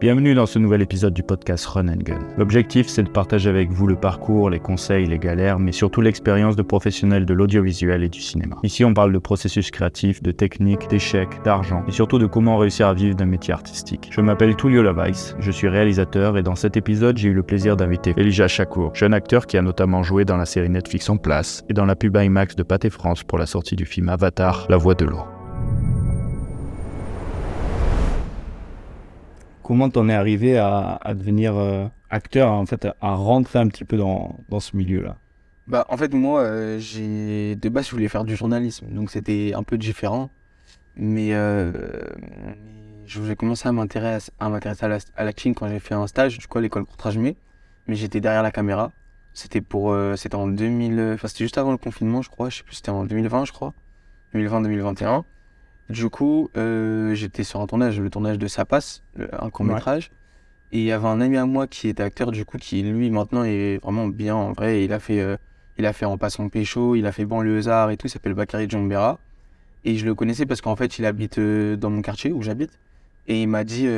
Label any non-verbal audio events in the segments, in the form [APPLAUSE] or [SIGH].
Bienvenue dans ce nouvel épisode du podcast Run and Gun. L'objectif, c'est de partager avec vous le parcours, les conseils, les galères, mais surtout l'expérience de professionnels de l'audiovisuel et du cinéma. Ici, on parle de processus créatif, de techniques, d'échecs, d'argent, et surtout de comment réussir à vivre d'un métier artistique. Je m'appelle Tullio Lavais, je suis réalisateur, et dans cet épisode, j'ai eu le plaisir d'inviter Elijah Chakour, jeune acteur qui a notamment joué dans la série Netflix En Place et dans la pub IMAX de Pathé France pour la sortie du film Avatar, La Voix de l'eau. Comment t'en es arrivé à, devenir euh, acteur, en fait, à rentrer un petit peu dans, dans ce milieu-là? Bah, en fait, moi, euh, de base, je voulais faire du journalisme, donc c'était un peu différent. Mais euh, j'ai commencé à m'intéresser à, m'intéresser à l'acting quand j'ai fait un stage, du coup, à l'école courtrage mais j'étais derrière la caméra. C'était pour, c'était en 2000, enfin, c'était juste avant le confinement, je crois, je sais plus, c'était en 2020, je crois, 2020-2021. Du coup, euh, j'étais sur un tournage, le tournage de Ça passe, un court métrage. Et il y avait un ami à moi qui était acteur, du coup, qui lui maintenant est vraiment bien en vrai. Il a fait, euh, il a fait En passant pécho, il a fait Banlieusard et tout. Il s'appelle Bakary Djambera. Et je le connaissais parce qu'en fait, il habite euh, dans mon quartier où j'habite. Et il m'a dit,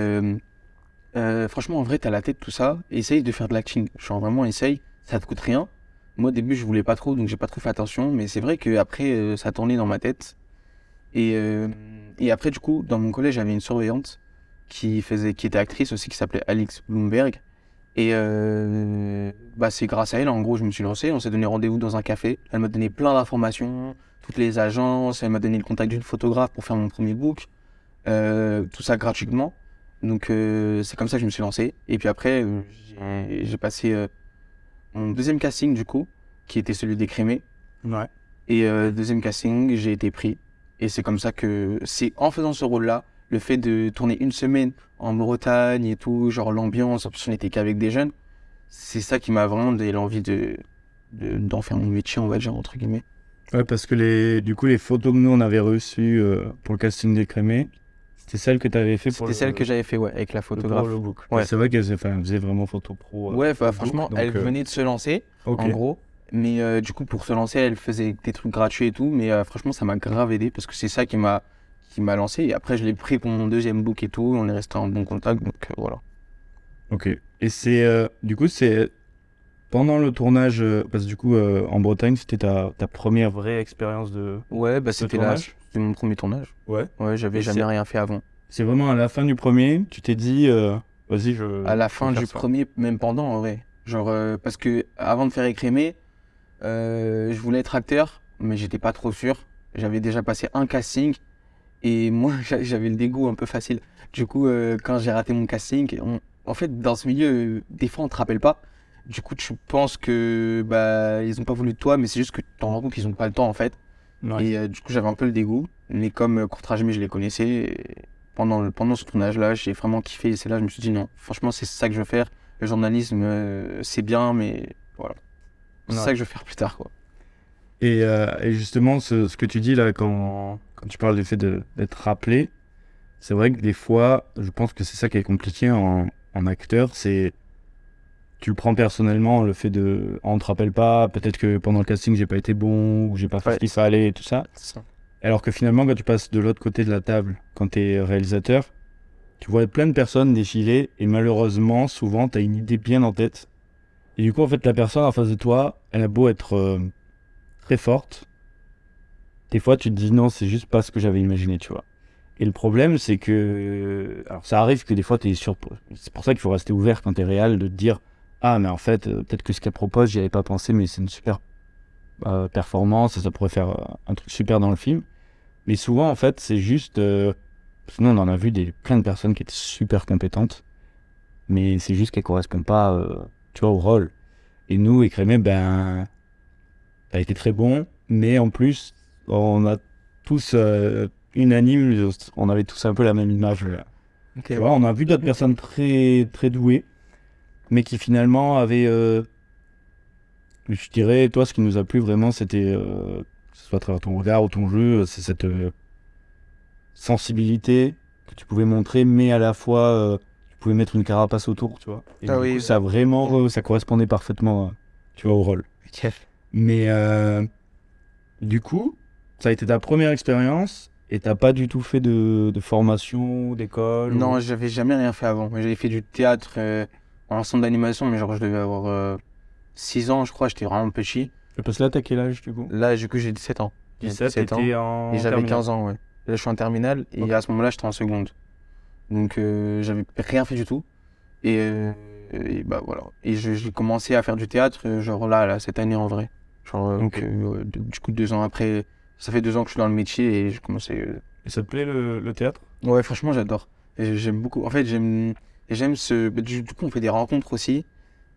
franchement, en vrai, t'as la tête, tout ça. Essaye de faire de l'acting. Suis vraiment, essaye. Ça te coûte rien. Moi, au début, je voulais pas trop, donc j'ai pas trop fait attention. Mais c'est vrai qu'après, ça tournait dans ma tête. Et, euh, et après, du coup, dans mon collège, j'avais une surveillante qui, faisait, qui était actrice aussi, qui s'appelait Alix Bloomberg. Et euh, bah, c'est grâce à elle, en gros, je me suis lancé. On s'est donné rendez-vous dans un café. Elle m'a donné plein d'informations, toutes les agences. Elle m'a donné le contact d'une photographe pour faire mon premier book. Euh, tout ça gratuitement. Donc, euh, c'est comme ça que je me suis lancé. Et puis après, j'ai passé mon deuxième casting, du coup, qui était celui d'écrémé. Ouais. Et deuxième casting, j'ai été pris. Et c'est comme ça que c'est en faisant ce rôle-là, le fait de tourner une semaine en Bretagne et tout, genre l'ambiance, en plus on n'était qu'avec des jeunes, c'est ça qui m'a vraiment donné l'envie de, d'en faire mon métier, on va dire, entre guillemets. Ouais, parce que les, du coup, les photos que nous on avait reçues euh, pour le casting des Crémés, c'était celle que tu avais fait pour C'était celle que j'avais fait, ouais, avec la photographe. Ouais. C'est vrai qu'elle faisait, vraiment photo pro. Euh, ouais, franchement, elle euh, venait de se lancer, en gros. Mais euh, du coup, pour se lancer, elle faisait des trucs gratuits et tout. Mais euh, franchement, ça m'a grave aidé parce que c'est ça qui m'a qui m'a lancé. Et après, je l'ai pris pour mon deuxième book et tout. On est resté en bon contact. Donc euh, voilà. Ok. Et c'est du coup, c'est pendant le tournage, parce que du coup, en Bretagne, c'était ta, ta, première vraie expérience de. Ouais, bah c'était là. C'était mon premier tournage. Ouais. Ouais, j'avais jamais rien fait avant. C'est vraiment à la fin du premier, tu t'es dit, vas-y, je. À la fin du premier, même pendant, en vrai. Genre, parce que avant de faire écrémer, je voulais être acteur, mais j'étais pas trop sûr. J'avais déjà passé un casting et [LAUGHS] moi j'avais le dégoût un peu facile. Du coup, euh, quand j'ai raté mon casting, en fait, dans ce milieu, des fois on te rappelle pas. Du coup, tu penses que bah ils ont pas voulu de toi, mais c'est juste que tu t'en rends compte qu'ils ont pas le temps en fait. Et euh, du coup, j'avais un peu le dégoût. Mais comme euh, Courtrage mais je les connaissais, pendant, pendant ce tournage-là, j'ai vraiment kiffé. Et c'est là que je me suis dit non, franchement, c'est ça que je veux faire. Le journalisme, c'est bien, mais voilà. C'est ça que je vais faire plus tard, quoi. Et, euh, et justement, ce, ce, que tu dis là, quand, quand tu parles du fait d'être rappelé, c'est vrai que des fois, je pense que c'est ça qui est compliqué en, en acteur, c'est tu le prends personnellement, le fait de on te rappelle pas, peut-être que pendant le casting j'ai pas été bon, ou j'ai pas fait ce qu'il fallait et tout ça. ça. Alors que finalement, quand tu passes de l'autre côté de la table, quand tu es réalisateur, tu vois plein de personnes défiler et malheureusement, souvent, tu as une idée bien en tête et du coup, en fait, la personne en face de toi, elle a beau être euh, très forte. Des fois, tu te dis non, c'est juste pas ce que j'avais imaginé, tu vois. Et le problème, c'est que. Alors, ça arrive que des fois, tu sur. C'est pour ça qu'il faut rester ouvert quand tu réel, de te dire Ah, mais en fait, euh, peut-être que ce qu'elle propose, j'y avais pas pensé, mais c'est une super euh, performance, ça pourrait faire un truc super dans le film. Mais souvent, en fait, c'est juste. Sinon, on en a vu des, plein de personnes qui étaient super compétentes, mais c'est juste qu'elles correspondent pas tu vois, au rôle. Et nous, Écrémé, ben, ça a été très bon, mais en plus, on a tous euh, unanime, on avait tous un peu la même image. Tu vois, on a vu d'autres personnes très, très douées, mais qui finalement avaient, euh, je dirais, toi, ce qui nous a plu vraiment, c'était, euh, que ce soit à travers ton regard ou ton jeu, c'est cette sensibilité que tu pouvais montrer, mais à la fois pouvais mettre une carapace autour, tu vois. Et ah oui, ça vraiment, ça correspondait parfaitement, tu vois, au rôle. Mais euh, du coup, ça a été ta première expérience. Et t'as pas du tout fait de, de formation, d'école Non, ou- j'avais jamais rien fait avant. J'avais fait du théâtre euh, en ensemble d'animation, mais genre je devais avoir 6 ans, je crois, j'étais vraiment petit. Parce que là, t'as quel âge du coup? Là, du coup, j'ai 17 ans. 17, 17 ans. en Et j'avais terminale. 15 ans, ouais. Là, je suis en terminale et à ce moment-là, j'étais en seconde. Donc, euh, j'avais rien fait du tout. Et, euh, et bah voilà. Et j'ai commencé à faire du théâtre, euh, genre là, là, cette année en vrai. Genre, de- du coup, deux ans après, ça fait deux ans que je suis dans le métier et je commençais. Et ça te plaît le, le théâtre? Ouais, franchement, j'adore. J'aime beaucoup. En fait, j'aime ce. bah, Du du coup, on fait des rencontres aussi.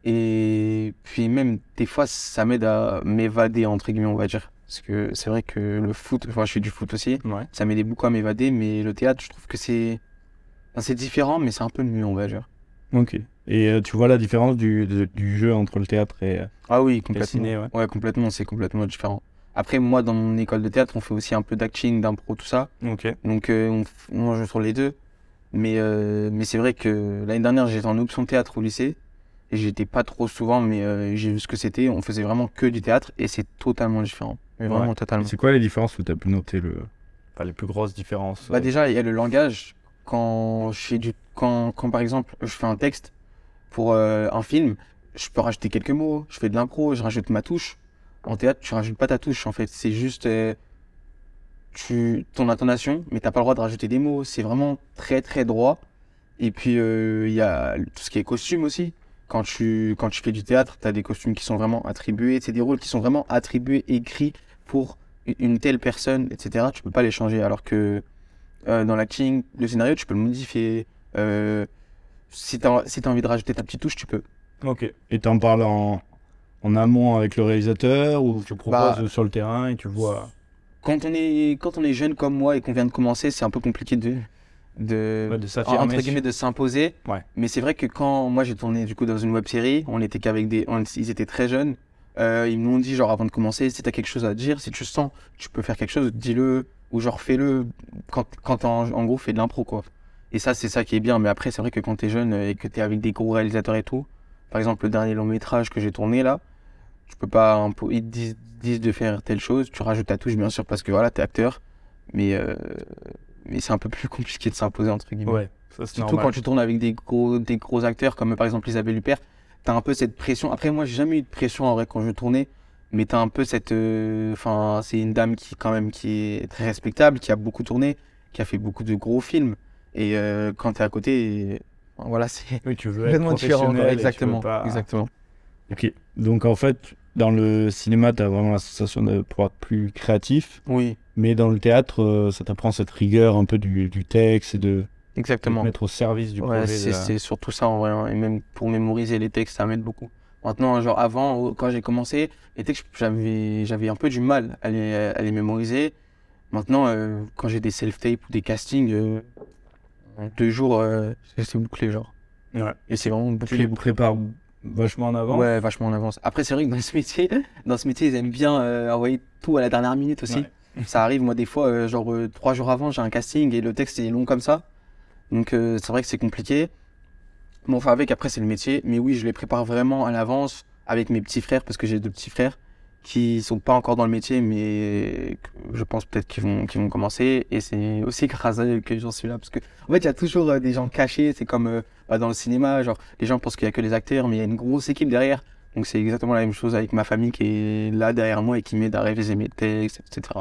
Et puis, même, des fois, ça m'aide à m'évader, entre guillemets, on va dire. Parce que c'est vrai que le foot, enfin, je fais du foot aussi. Ouais. Ça m'aidait beaucoup à m'évader, mais le théâtre, je trouve que c'est. Enfin, c'est différent, mais c'est un peu mieux, on va dire. Ok. Et euh, tu vois la différence du, de- du jeu entre le théâtre et, euh, Ah oui, et le complètement. ciné, ouais. Ouais, complètement, c'est complètement différent. Après, moi, dans mon école de théâtre, on fait aussi un peu d'acting, d'impro, tout ça. Ok. Donc, euh, on, f- on joue sur les deux. Mais, euh, mais c'est vrai que l'année dernière, j'étais en option théâtre au lycée. Et j'étais pas trop souvent, mais euh, j'ai vu ce que c'était. On faisait vraiment que du théâtre et c'est totalement différent. Mais vraiment totalement. C'est quoi les différences où tu as pu noter le... enfin, les plus grosses différences Bah euh, déjà, il y a le langage. Quand je fais du, quand, quand par exemple, je fais un texte pour euh, un film, je peux rajouter quelques mots. Je fais de l'impro, je rajoute ma touche. En théâtre, tu rajoutes pas ta touche en fait. C'est juste euh, tu, ton intonation, mais t'as pas le droit de rajouter des mots. C'est vraiment très très droit. Et puis euh, il y a tout ce qui est costume aussi. Quand tu, quand tu fais du théâtre, tu as des costumes qui sont vraiment attribués. C'est des rôles qui sont vraiment attribués, écrits pour une- telle personne, etc. Tu peux pas les changer. Alors que dans l'acting, le scénario, tu peux le modifier. Euh, si tu as, si envie de rajouter ta petite touche, tu peux. Ok. Et t'en parles en, en amont avec le réalisateur ou tu proposes Bah, sur le terrain et tu vois? Quand on est, quand on est jeune comme moi et qu'on vient de commencer, c'est un peu compliqué de, de, Ouais, de s'affirmer entre sur- guillemets, de s'imposer. Ouais. Mais c'est vrai que quand moi j'ai tourné du coup dans une web série, on était qu'avec des, on- ils étaient très jeunes. Euh, ils m'ont dit genre avant de commencer, si t'as quelque chose à dire, si tu sens, que tu peux faire quelque chose, dis-le ou genre fais-le quand, quand en, en gros fait de l'impro quoi. Et ça c'est ça qui est bien. Mais après c'est vrai que quand t'es jeune et que t'es avec des gros réalisateurs et tout, par exemple le dernier long métrage que j'ai tourné là, tu peux pas impo- ils te disent, disent de faire telle chose, tu rajoutes ta touche bien sûr parce que voilà t'es acteur, mais euh, mais c'est un peu plus [LAUGHS] compliqué de s'imposer entre guillemets. Ouais, ça c'est Surtout normal. quand tu tournes avec des gros, des gros acteurs comme par exemple Isabelle Huppert, t'as un peu cette pression. Après, moi, j'ai jamais eu de pression en vrai quand je tournais, mais t'as un peu cette. euh, Enfin, c'est une dame qui, quand même, qui est très respectable, qui a beaucoup tourné, qui a fait beaucoup de gros films. Et euh, quand t'es à côté, voilà, c'est Oui, tu veux être différent. professionnel et tu veux Exactement. pas- Exactement. Ok. Donc en fait, dans le cinéma, tu as vraiment la sensation de pouvoir être plus créatif, Oui, mais dans le théâtre, euh, ça t'apprend cette rigueur un peu du, du texte et de, de te mettre au service du Ouais, projet. de c'est la- c'est surtout ça en vrai. hein. Et même pour mémoriser les textes, ça m'aide beaucoup. Maintenant, genre avant, quand j'ai commencé, les textes, j'avais j'avais un peu du mal à les, à les mémoriser. Maintenant, euh, quand j'ai des self-tapes ou des castings, euh, en deux jours, euh, c'est c'est bouclé, genre. Ouais. Et c'est vraiment Tu bouclé. les bouclé. prépares vachement en avant. Ouais, vachement en avance. Après, c'est vrai que dans ce métier, dans ce métier, ils aiment bien euh, envoyer tout à la dernière minute aussi. Ouais. [LAUGHS] Ça arrive, moi, des fois, euh, genre euh, trois jours avant, j'ai un casting et le texte est long comme ça. Donc, euh, c'est vrai que c'est compliqué. Bon, enfin, avec, après, c'est le métier. Mais oui, je les prépare vraiment à l'avance avec mes petits frères, parce que j'ai deux petits frères qui sont pas encore dans le métier, mais je pense peut-être qu'ils vont, commencer. Et c'est aussi grâce à eux que j'en suis là. Parce que, en fait, il y a toujours euh, des gens cachés. C'est comme euh, bah, dans le cinéma, genre, les gens pensent qu'il y a que les acteurs, mais il y a une grosse équipe derrière. Donc, c'est exactement la même chose avec ma famille qui est là derrière moi et qui m'aide à réviser mes textes, etc.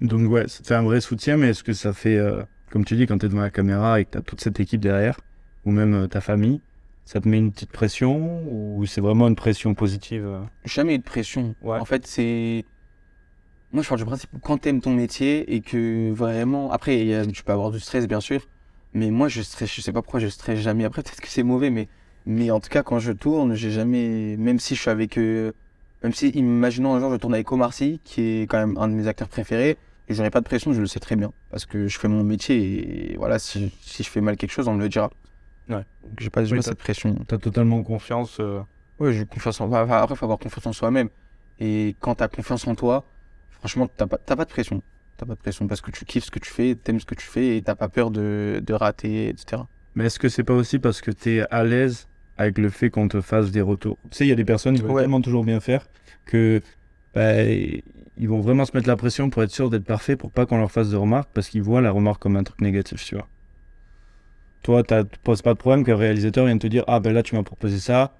Donc ouais, fait un vrai soutien, mais est-ce que ça fait, euh, comme tu dis, quand tu es devant la caméra et que tu toute cette équipe derrière, ou même euh, ta famille, ça te met une petite pression ou c'est vraiment une pression positive euh jamais de pression. Ouais. En fait, c'est. Moi, je pars du principe que quand t'aimes ton métier et que vraiment. Après, a- tu peux avoir du stress, bien sûr. Mais moi, je stresse. Je sais pas pourquoi je stresse jamais. Après, peut-être que c'est mauvais, mais. Mais en tout cas, quand je tourne, j'ai jamais. Même si je suis avec. euh, Même si, imaginons un jour, je tourne avec Omar Sy, qui est quand même un de mes acteurs préférés. Et j'aurais pas de pression, je le sais très bien. Parce que je fais mon métier et voilà, si, si je fais mal quelque chose, on me le dira. Ouais. Donc, j'ai pas, Oui, pas cette pression. T'as totalement confiance. euh, Ouais, j'ai confiance en. enfin, après, faut avoir confiance en soi-même. Et quand t'as confiance en toi, franchement, t'as pas, t'as pas de pression. T'as pas de pression parce que tu kiffes ce que tu fais, t'aimes ce que tu fais et t'as pas peur de, de rater, etc. Mais est-ce que c'est pas aussi parce que tu es à l'aise avec le fait qu'on te fasse des retours? Tu sais, il y a des personnes qui veulent Ouais. tellement toujours bien faire que bah, ils vont vraiment se mettre la pression pour être sûr d'être parfait, pour pas qu'on leur fasse de remarques, parce qu'ils voient la remarque comme un truc négatif, tu vois. Toi, tu poses pas de problème le réalisateur vienne te dire Ah ben là, tu m'as proposé ça,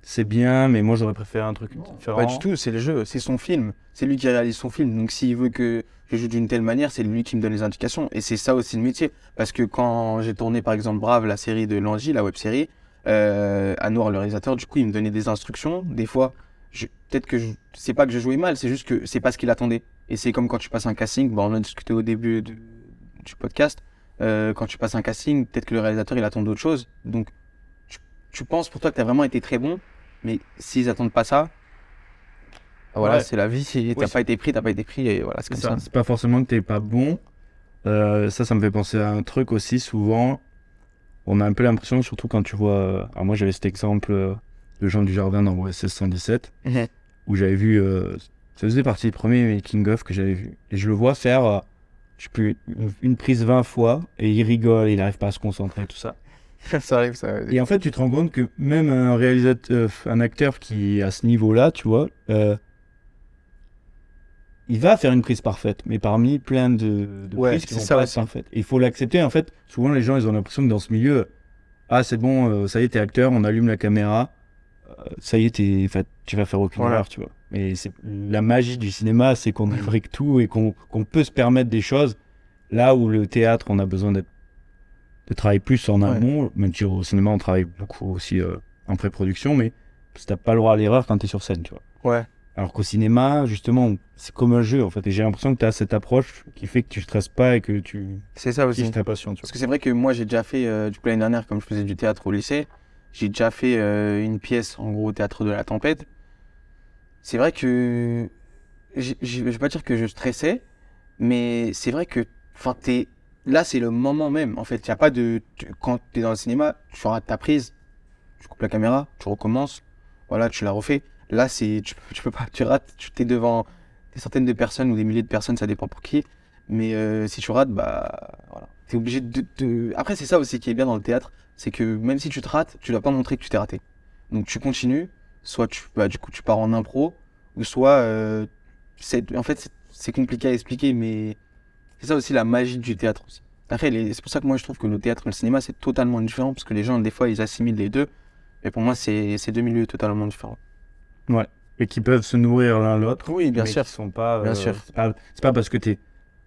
c'est bien, mais moi j'aurais préféré un truc différent. Pas du tout, c'est le jeu, c'est son film. C'est lui qui réalise son film. Donc s'il veut que je joue d'une telle manière, c'est lui qui me donne les indications. Et c'est ça aussi le métier. Parce que quand j'ai tourné par exemple Brave, la série de Langy, la web série, euh, Noir, le réalisateur, du coup, il me donnait des instructions. Des fois, peut-être que je c'est pas que je jouais mal, c'est juste que c'est pas ce qu'il attendait. Et c'est comme quand tu passes un casting, bon, on a discuté au début du, podcast, euh, quand tu passes un casting, peut-être que le réalisateur il attend d'autres choses. Donc tu, penses pour toi que tu as vraiment été très bon, mais s'ils attendent pas ça, voilà, c'est la vie. Si [LAUGHS] t'as pas été pris, t'as pas été pris, et voilà, c'est comme ça. C'est pas forcément que t'es pas bon. Euh, ça, ça me fait penser à un truc aussi. Souvent, on a un peu l'impression, surtout quand tu vois. Alors moi, j'avais cet exemple euh, de Jean Jardin dans OSS 117, mhm. où j'avais vu. Euh, ça faisait partie des premiers making-of que j'avais vu. Et je le vois faire, je peux, une prise 20 fois, et il rigole, il n'arrive pas à se concentrer, tout ça. [LAUGHS] ça arrive, ça. Et en fait, tu te rends compte que même un réalisateur, un acteur qui est à ce niveau-là, tu vois, il va faire une prise parfaite, mais parmi plein de, de prises qui vont pas être parfaites. Il faut l'accepter. En fait, souvent les gens, ils ont l'impression que dans ce milieu, ah c'est bon, euh, ça y est, t'es acteur, on allume la caméra, euh, ça y est, es, tu vas faire aucune erreur, tu vois. Mais c'est la magie du cinéma, c'est qu'on fabrique tout et qu'on peut se permettre des choses là où le théâtre, on a besoin de travailler plus en amont. Même si au cinéma, on travaille beaucoup aussi euh, en pré-production, mais t'as pas le droit à l'erreur quand t'es sur scène, tu vois. Ouais. Alors qu'au cinéma, justement, c'est comme un jeu en fait. Et j'ai l'impression que tu as cette approche qui fait que tu stresses pas et que tu. C'est ça aussi. ta passion. Parce que c'est vrai que moi j'ai déjà fait, euh, du coup l'année dernière, comme je faisais du théâtre au lycée, j'ai déjà fait euh, une pièce en gros au théâtre de la tempête. C'est vrai que. Je vais pas dire que je stressais, mais c'est vrai que. Enfin, Là, c'est le moment même. En fait, n'y a pas de. Quand tu es dans le cinéma, tu rates ta prise, tu coupes la caméra, tu recommences, voilà, tu la refais. Là, c'est, tu, tu, peux pas, tu rates, tu es devant des centaines de personnes ou des milliers de personnes, ça dépend pour qui. Mais euh, si tu rates, bah voilà. es obligé de, Après, c'est ça aussi qui est bien dans le théâtre, c'est que même si tu te rates, tu dois pas montrer que tu t'es raté. Donc tu continues, soit tu, bah, du coup, tu pars en impro, ou soit. Euh, en fait, c'est compliqué à expliquer, mais c'est ça aussi la magie du théâtre aussi. Après, c'est pour ça que moi je trouve que le théâtre et le cinéma c'est totalement différent, parce que les gens, des fois, ils assimilent les deux. Mais pour moi, c'est deux milieux totalement différents. Ouais. Et qui peuvent se nourrir l'un l'autre. Oui, bien sûr. sont pas. Bien euh, sûr. C'est pas, pas, parce que tu es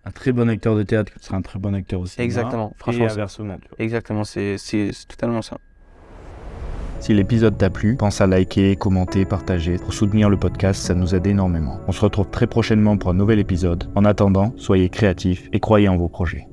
un très bon acteur de théâtre que tu seras un très bon acteur aussi. Exactement. Franchement. Et inversement. Exactement. C'est totalement ça. Si l'épisode t'a plu, pense à liker, commenter, partager. Pour soutenir le podcast, ça nous aide énormément. On se retrouve très prochainement pour un nouvel épisode. En attendant, soyez créatifs et croyez en vos projets.